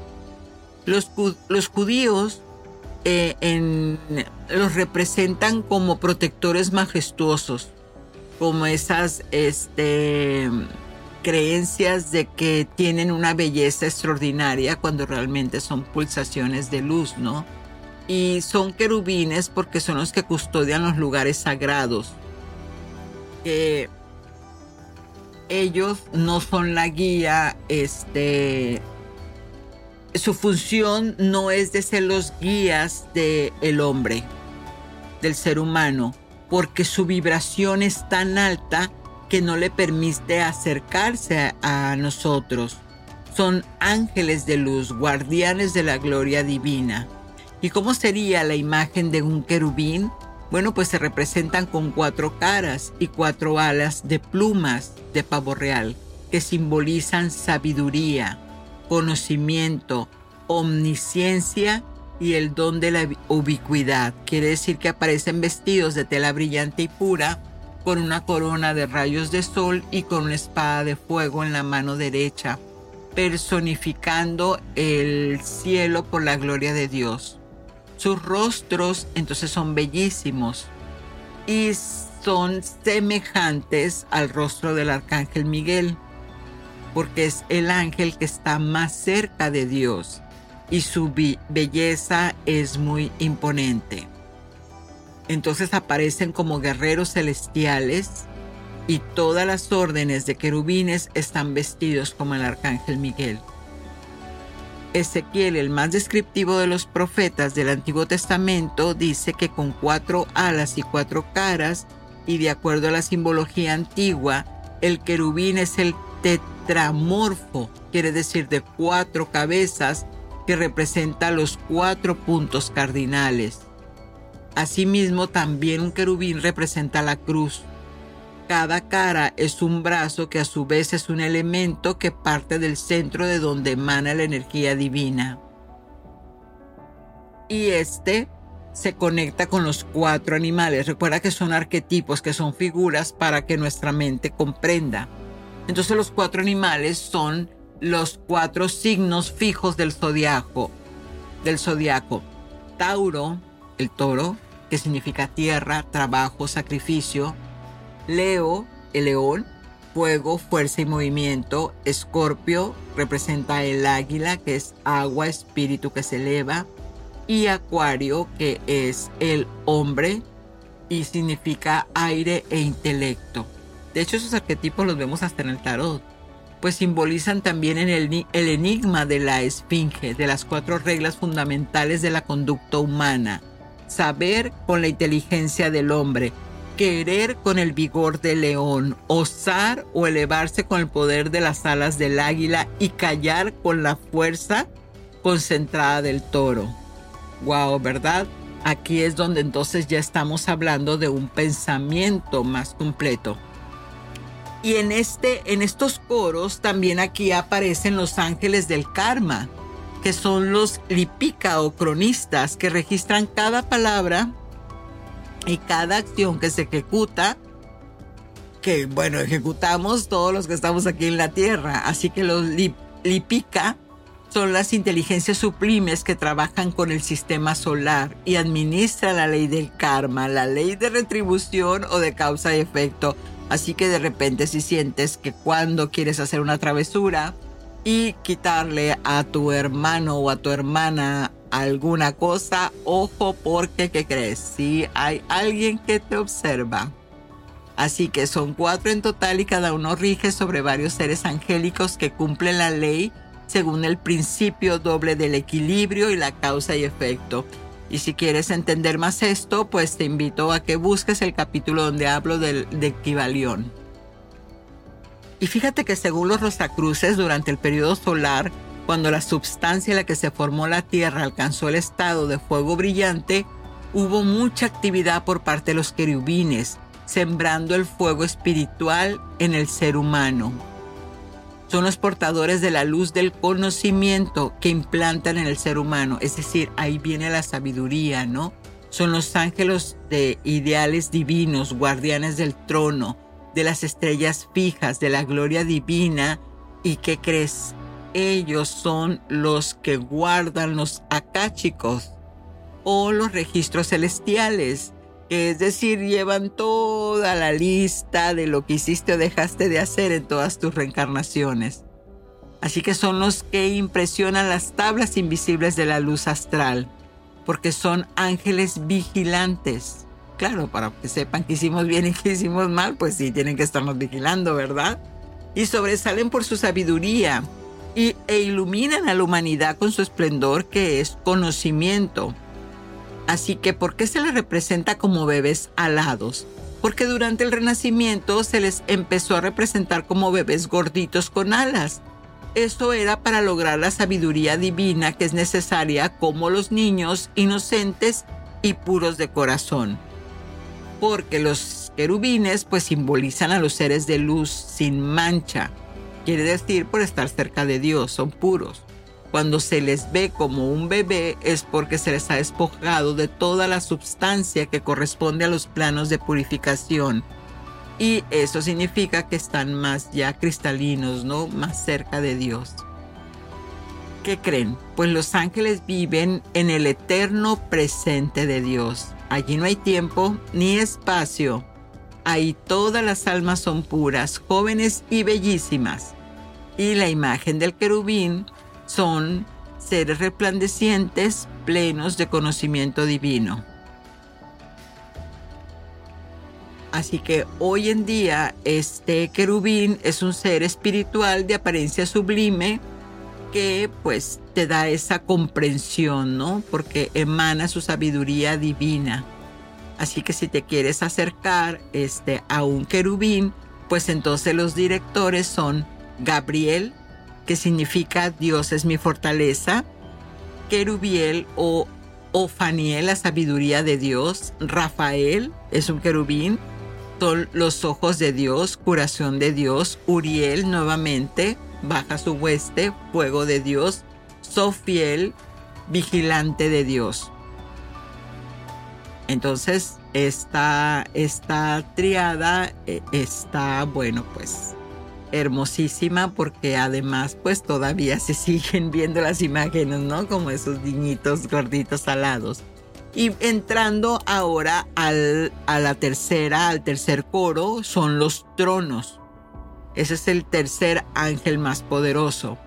Los, los judíos eh, los representan como protectores majestuosos, como esas este, creencias de que tienen una belleza extraordinaria cuando realmente son pulsaciones de luz, ¿no? Y son querubines porque son los que custodian los lugares sagrados. ellos no son la guía, este, su función no es de ser los guías del el hombre, del ser humano, porque su vibración es tan alta que no le permite acercarse a nosotros. Son ángeles de luz, guardianes de la gloria divina. ¿Y cómo sería la imagen de un querubín? Bueno, pues se representan con cuatro caras y cuatro alas de plumas de pavo real que simbolizan sabiduría, conocimiento, omnisciencia y el don de la ubicuidad. Quiere decir que aparecen vestidos de tela brillante y pura, con una corona de rayos de sol y con una espada de fuego en la mano derecha, personificando el cielo por la gloria de Dios. Sus rostros entonces son bellísimos y son semejantes al rostro del arcángel Miguel, porque es el ángel que está más cerca de Dios y su belleza es muy imponente. Entonces aparecen como guerreros celestiales y todas las órdenes de querubines están vestidos como el arcángel Miguel. Ezequiel, el más descriptivo de los profetas del Antiguo Testamento, dice que con cuatro alas y cuatro caras, y de acuerdo a la simbología antigua, el querubín es el tetramorfo, quiere decir de cuatro cabezas, que representa los cuatro puntos cardinales. Asimismo, también un querubín representa la cruz. Cada cara es un brazo que a su vez es un elemento que parte del centro de donde emana la energía divina. Y este se conecta con los cuatro animales. Recuerda que son arquetipos, que son figuras para que nuestra mente comprenda. Entonces los cuatro animales son los cuatro signos fijos del zodiaco. Del zodiaco. Tauro, el toro, que significa tierra, trabajo, sacrificio. Leo, el león, fuego, fuerza y movimiento. Escorpio representa el águila, que es agua, espíritu que se eleva. Y Acuario, que es el hombre y significa aire e intelecto. De hecho, esos arquetipos los vemos hasta en el tarot, pues simbolizan también en el, el enigma de la esfinge, de las cuatro reglas fundamentales de la conducta humana. Saber con la inteligencia del hombre, querer con el vigor del león, osar o elevarse con el poder de las alas del águila y callar con la fuerza concentrada del toro. Wow, ¿verdad? Aquí es donde entonces ya estamos hablando de un pensamiento más completo. Y en, este, en estos coros también aquí aparecen los ángeles del karma, que son los lipika o cronistas que registran cada palabra y cada acción que se ejecuta, que bueno, ejecutamos todos los que estamos aquí en la Tierra. Así que los lipika son las inteligencias sublimes que trabajan con el sistema solar y administran la ley del karma, la ley de retribución o de causa y efecto Así que de repente si sientes que cuando quieres hacer una travesura y quitarle a tu hermano o a tu hermana alguna cosa, ojo porque, ¿qué crees? Si hay alguien que te observa. Así que son cuatro en total y cada uno rige sobre varios seres angélicos que cumplen la ley según el principio doble del equilibrio y la causa y efecto. Y si quieres entender más esto, pues te invito a que busques el capítulo donde hablo del, de. Y fíjate que según los Rosacruces, durante el periodo solar, cuando la substancia en la que se formó la Tierra alcanzó el estado de fuego brillante, hubo mucha actividad por parte de los querubines, sembrando el fuego espiritual en el ser humano son los portadores de la luz del conocimiento que implantan en el ser humano. Es decir, ahí viene la sabiduría, ¿no? Son los ángeles de ideales divinos, guardianes del trono, de las estrellas fijas, de la gloria divina. ¿Y qué crees? Ellos son los que guardan los acáchicos o los registros celestiales es decir, llevan toda la lista de lo que hiciste o dejaste de hacer en todas tus reencarnaciones. Así que son los que impresionan las tablas invisibles de la luz astral, porque son ángeles vigilantes. Claro, para que sepan que hicimos bien y que hicimos mal, pues sí, tienen que estarnos vigilando, ¿verdad? Y sobresalen por su sabiduría y, e iluminan a la humanidad con su esplendor que es conocimiento Así que, ¿por qué se les representa como bebés alados? Porque durante el Renacimiento se les empezó a representar como bebés gorditos con alas. Esto era para lograr la sabiduría divina que es necesaria como los niños inocentes y puros de corazón. Porque los querubines pues simbolizan a los seres de luz sin mancha. Quiere decir por estar cerca de Dios, son puros. Cuando se les ve como un bebé es porque se les ha despojado de toda la sustancia que corresponde a los planos de purificación. Y eso significa que están más ya cristalinos, ¿no? Más cerca de Dios. ¿Qué creen? Pues los ángeles viven en el eterno presente de Dios. Allí no hay tiempo ni espacio. Ahí todas las almas son puras, jóvenes y bellísimas. Y la imagen del querubín son seres resplandecientes plenos de conocimiento divino. Así que hoy en día este querubín es un ser espiritual de apariencia sublime que pues te da esa comprensión, ¿no? Porque emana su sabiduría divina. Así que si te quieres acercar este, a un querubín, pues entonces los directores son Gabriel, que significa Dios es mi fortaleza, Querubiel o Ofaniel, la sabiduría de Dios, Rafael es un querubín, son los ojos de Dios, curación de Dios, Uriel nuevamente, baja su hueste, fuego de Dios, Sofiel, vigilante de Dios. Entonces, esta, esta triada eh, está, bueno, pues hermosísima porque además pues todavía se siguen viendo las imágenes, ¿no? Como esos niñitos gorditos alados. Y entrando ahora al, a la tercera, al tercer coro, son los tronos. Ese es el tercer ángel más poderoso.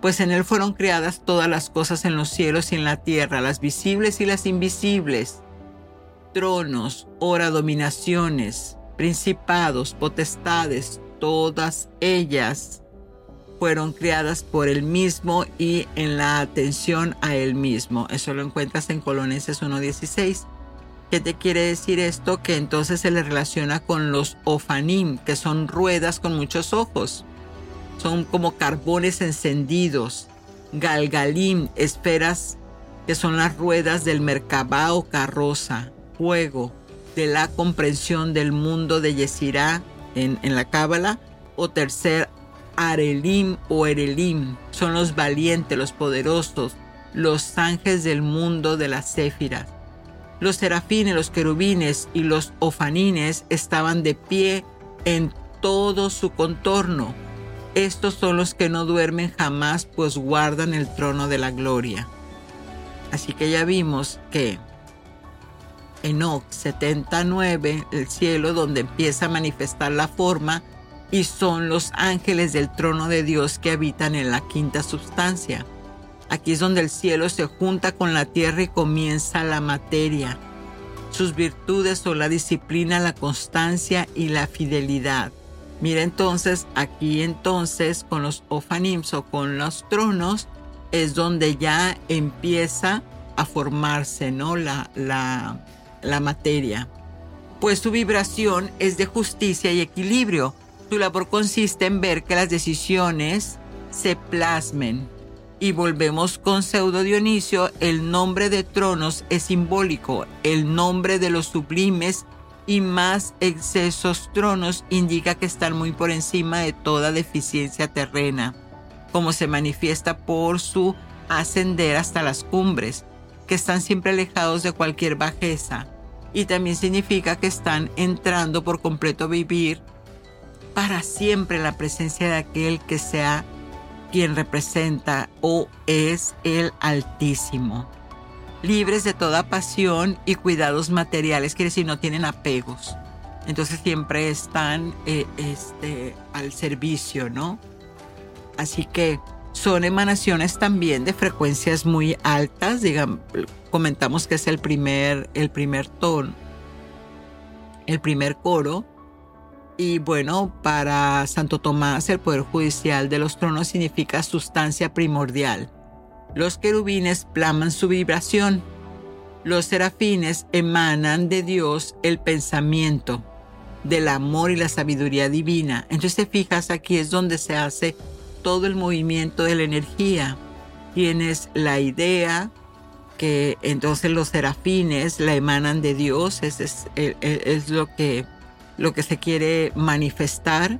Pues en él fueron creadas todas las cosas en los cielos y en la tierra, las visibles y las invisibles. Tronos, ora dominaciones, principados, potestades, todas ellas fueron creadas por él mismo y en la atención a él mismo. Eso lo encuentras en Coloneses 1.16. ¿Qué te quiere decir esto? Que entonces se le relaciona con los ofanim, que son ruedas con muchos ojos. Son como carbones encendidos. Galgalim, esferas que son las ruedas del Merkabah o carroza. Fuego, de la comprensión del mundo de Yesirá en, en la Cábala. O tercer Arelim o Erelim son los valientes, los poderosos, los ángeles del mundo de las céfiras. Los serafines, los querubines y los ofanines estaban de pie en todo su contorno. Estos son los que no duermen jamás, pues guardan el trono de la gloria. Así que ya vimos que Enoch 79, el cielo donde empieza a manifestar la forma, y son los ángeles del trono de Dios que habitan en la quinta sustancia. Aquí es donde el cielo se junta con la tierra y comienza la materia. Sus virtudes son la disciplina, la constancia y la fidelidad. Mira entonces, aquí entonces con los ofanims o con los tronos es donde ya empieza a formarse ¿no? la, la, la materia. Pues su vibración es de justicia y equilibrio su labor consiste en ver que las decisiones se plasmen. Y volvemos con Pseudo Dionisio, el nombre de tronos es simbólico, el nombre de los sublimes y más excesos tronos indica que están muy por encima de toda deficiencia terrena, como se manifiesta por su ascender hasta las cumbres, que están siempre alejados de cualquier bajeza, y también significa que están entrando por completo a vivir para siempre la presencia de aquel que sea quien representa o es el Altísimo. Libres de toda pasión y cuidados materiales, quiere decir, no tienen apegos. Entonces siempre están eh, este, al servicio, ¿no? Así que son emanaciones también de frecuencias muy altas, digamos, comentamos que es el primer, el primer tono, el primer coro, y bueno, para Santo Tomás el poder judicial de los tronos significa sustancia primordial. Los querubines plaman su vibración. Los serafines emanan de Dios el pensamiento, del amor y la sabiduría divina. Entonces te fijas, aquí es donde se hace todo el movimiento de la energía. Tienes la idea que entonces los serafines la emanan de Dios, es, es, es lo que lo que se quiere manifestar.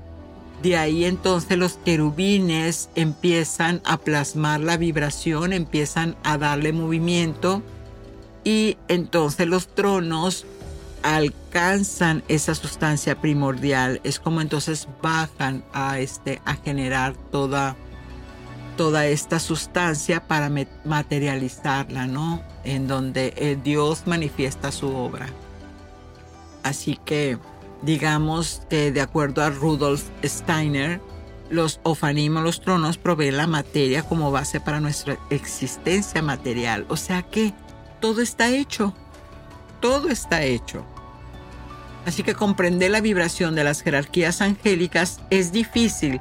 De ahí entonces los querubines empiezan a plasmar la vibración, empiezan a darle movimiento y entonces los tronos alcanzan esa sustancia primordial. Es como entonces bajan a, este, a generar toda, toda esta sustancia para materializarla, ¿no? En donde el Dios manifiesta su obra. Así que Digamos que de acuerdo a Rudolf Steiner, los ofanimos, los tronos proveen la materia como base para nuestra existencia material. O sea que todo está hecho. Todo está hecho. Así que comprender la vibración de las jerarquías angélicas es difícil,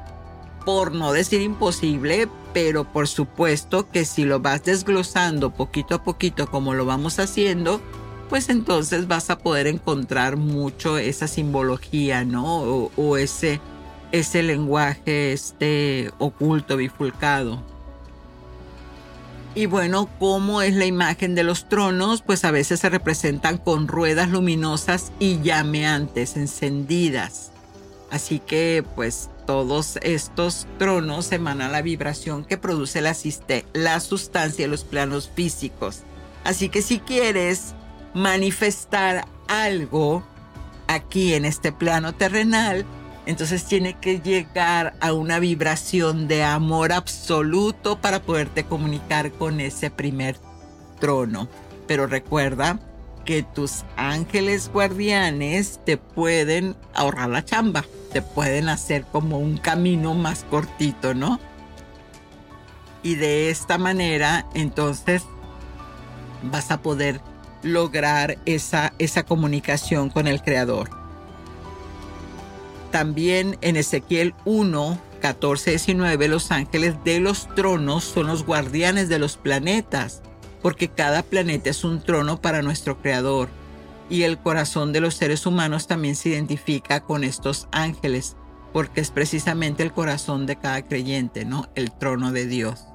por no decir imposible, pero por supuesto que si lo vas desglosando poquito a poquito como lo vamos haciendo, pues entonces vas a poder encontrar mucho esa simbología, ¿no? O, ese, ese lenguaje este oculto, bifulcado. Y bueno, ¿cómo es la imagen de los tronos? Pues a veces se representan con ruedas luminosas y llameantes, encendidas. Así que pues todos estos tronos emanan la vibración que produce la, la sustancia de los planos físicos. Así que si quieres manifestar algo aquí en este plano terrenal, entonces tiene que llegar a una vibración de amor absoluto para poderte comunicar con ese primer trono. Pero recuerda que tus ángeles guardianes te pueden ahorrar la chamba, te pueden hacer como un camino más cortito, ¿no? Y de esta manera, entonces, vas a poder lograr esa, esa comunicación con el Creador. También en Ezequiel 1, 14, 19, los ángeles de los tronos son los guardianes de los planetas, porque cada planeta es un trono para nuestro Creador. Y el corazón de los seres humanos también se identifica con estos ángeles, porque es precisamente el corazón de cada creyente, ¿no? El trono de Dios.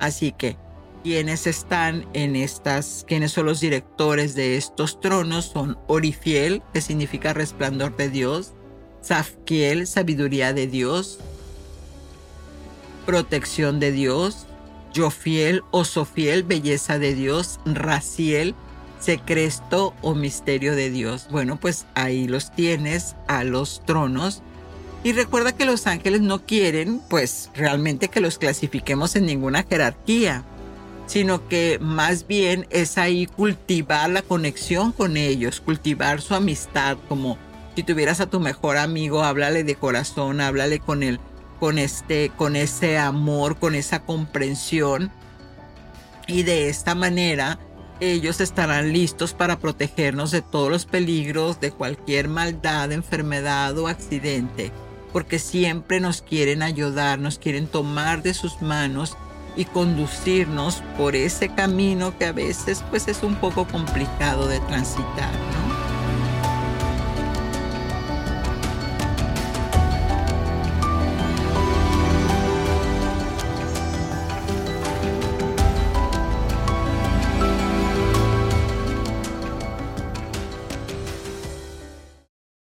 Así que quienes están en estas, quienes son los directores de estos tronos son Orifiel, que significa resplandor de Dios, Zafkiel, sabiduría de Dios, protección de Dios, Jofiel o Sofiel, belleza de Dios, Raciel, secreto o misterio de Dios. Bueno, pues ahí los tienes a los tronos. Y recuerda que los ángeles no quieren, pues realmente que los clasifiquemos en ninguna jerarquía sino que más bien es ahí cultivar la conexión con ellos, cultivar su amistad, como si tuvieras a tu mejor amigo, háblale de corazón, háblale con él, con este, con ese amor, con esa comprensión. Y de esta manera ellos estarán listos para protegernos de todos los peligros, de cualquier maldad, enfermedad o accidente, porque siempre nos quieren ayudar, nos quieren tomar de sus manos y conducirnos por ese camino que a veces pues es un poco complicado de transitar,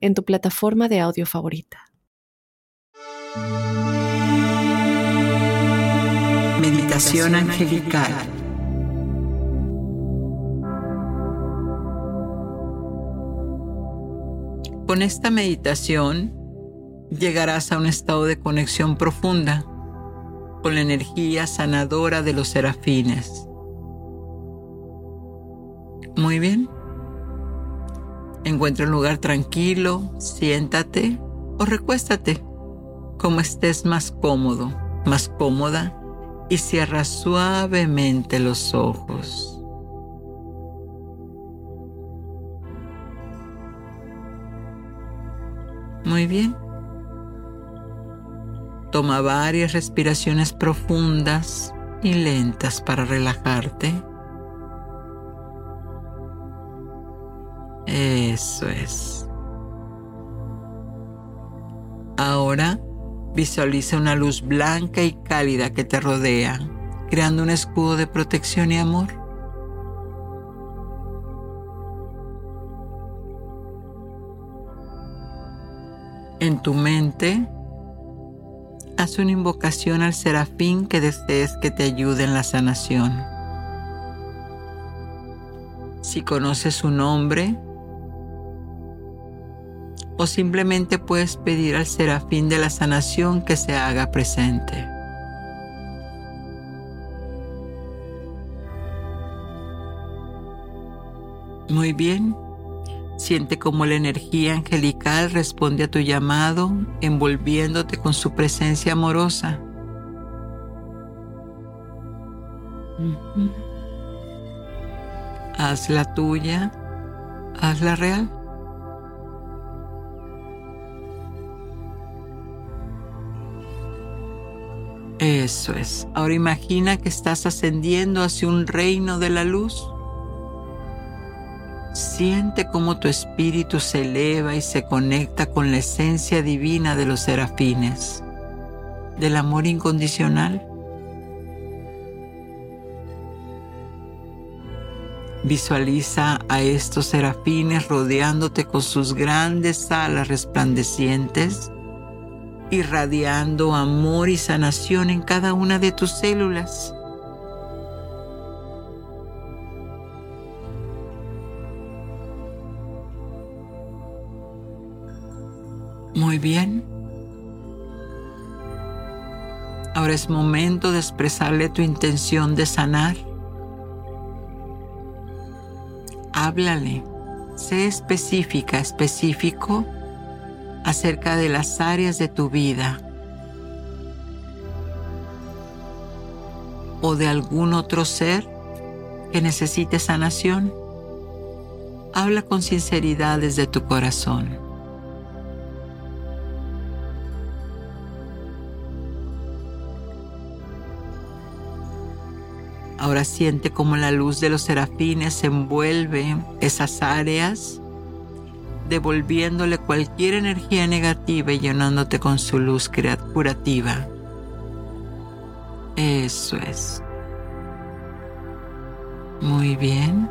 en tu plataforma de audio favorita. Meditación angelical. Con esta meditación llegarás a un estado de conexión profunda con la energía sanadora de los serafines. Muy bien. Encuentra un lugar tranquilo, siéntate o recuéstate como estés más cómodo, más cómoda y cierra suavemente los ojos. Muy bien. Toma varias respiraciones profundas y lentas para relajarte. Eso es. Ahora Visualiza una luz blanca y cálida que te rodea, creando un escudo de protección y amor. En tu mente, haz una invocación al serafín que desees que te ayude en la sanación. Si conoces su nombre, o simplemente puedes pedir al serafín de la sanación que se haga presente. Muy bien. Siente cómo la energía angelical responde a tu llamado, envolviéndote con su presencia amorosa. Hazla tuya, hazla real. Eso es. Ahora imagina que estás ascendiendo hacia un reino de la luz. Siente cómo tu espíritu se eleva y se conecta con la esencia divina de los serafines, del amor incondicional. Visualiza a estos serafines rodeándote con sus grandes alas resplandecientes irradiando amor y sanación en cada una de tus células. Muy bien. Ahora es momento de expresarle tu intención de sanar. Háblale. Sé específica, específico acerca de las áreas de tu vida o de algún otro ser que necesite sanación. Habla con sinceridad desde tu corazón. Ahora siente como la luz de los serafines envuelve esas áreas devolviéndole cualquier energía negativa y llenándote con su luz curativa. Eso es. Muy bien.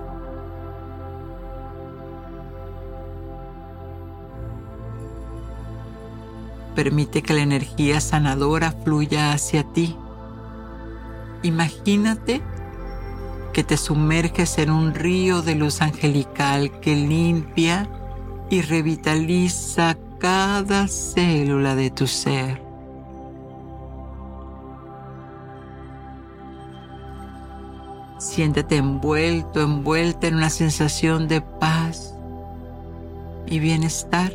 Permite que la energía sanadora fluya hacia ti. Imagínate que te sumerges en un río de luz angelical que limpia y revitaliza cada célula de tu ser. Siéntete envuelto, envuelta en una sensación de paz y bienestar,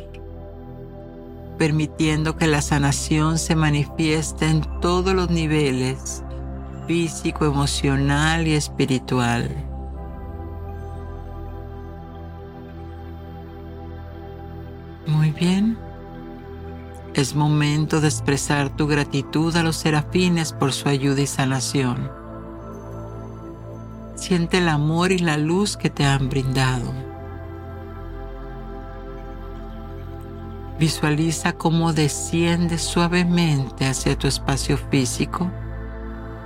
permitiendo que la sanación se manifieste en todos los niveles, físico, emocional y espiritual. Bien. Es momento de expresar tu gratitud a los serafines por su ayuda y sanación. Siente el amor y la luz que te han brindado. Visualiza cómo desciende suavemente hacia tu espacio físico,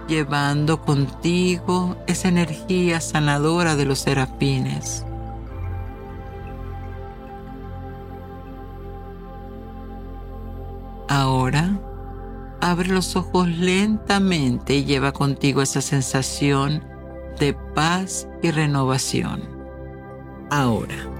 llevando contigo esa energía sanadora de los serafines. Ahora, abre los ojos lentamente y lleva contigo esa sensación de paz y renovación. Ahora.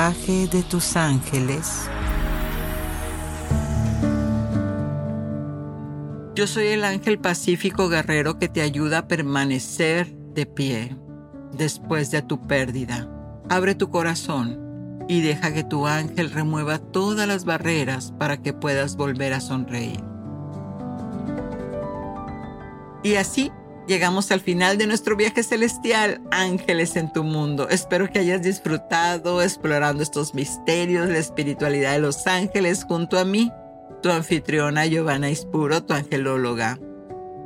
De tus ángeles. Yo soy el ángel pacífico guerrero que te ayuda a permanecer de pie después de tu pérdida. Abre tu corazón y deja que tu ángel remueva todas las barreras para que puedas volver a sonreír. Y así Llegamos al final de nuestro viaje celestial, Ángeles en tu mundo. Espero que hayas disfrutado explorando estos misterios, la espiritualidad de los ángeles junto a mí, tu anfitriona Giovanna Ispuro, tu angelóloga.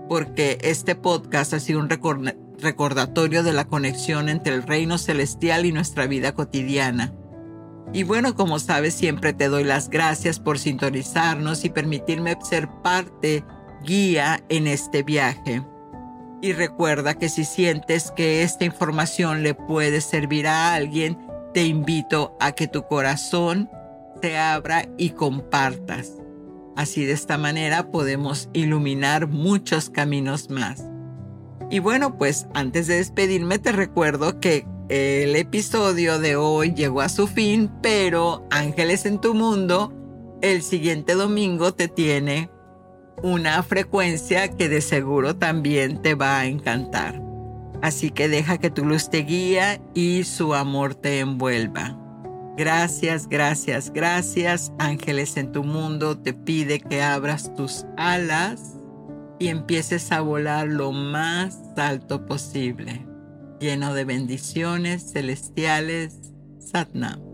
Porque este podcast ha sido un recordatorio de la conexión entre el reino celestial y nuestra vida cotidiana. Y bueno, como sabes, siempre te doy las gracias por sintonizarnos y permitirme ser parte, guía en este viaje. Y recuerda que si sientes que esta información le puede servir a alguien, te invito a que tu corazón se abra y compartas. Así de esta manera podemos iluminar muchos caminos más. Y bueno, pues antes de despedirme te recuerdo que el episodio de hoy llegó a su fin, pero Ángeles en tu Mundo, el siguiente domingo te tiene una frecuencia que de seguro también te va a encantar. Así que deja que tu luz te guía y su amor te envuelva. Gracias, gracias, gracias. Ángeles en tu mundo te pide que abras tus alas y empieces a volar lo más alto posible, lleno de bendiciones celestiales. Satnam.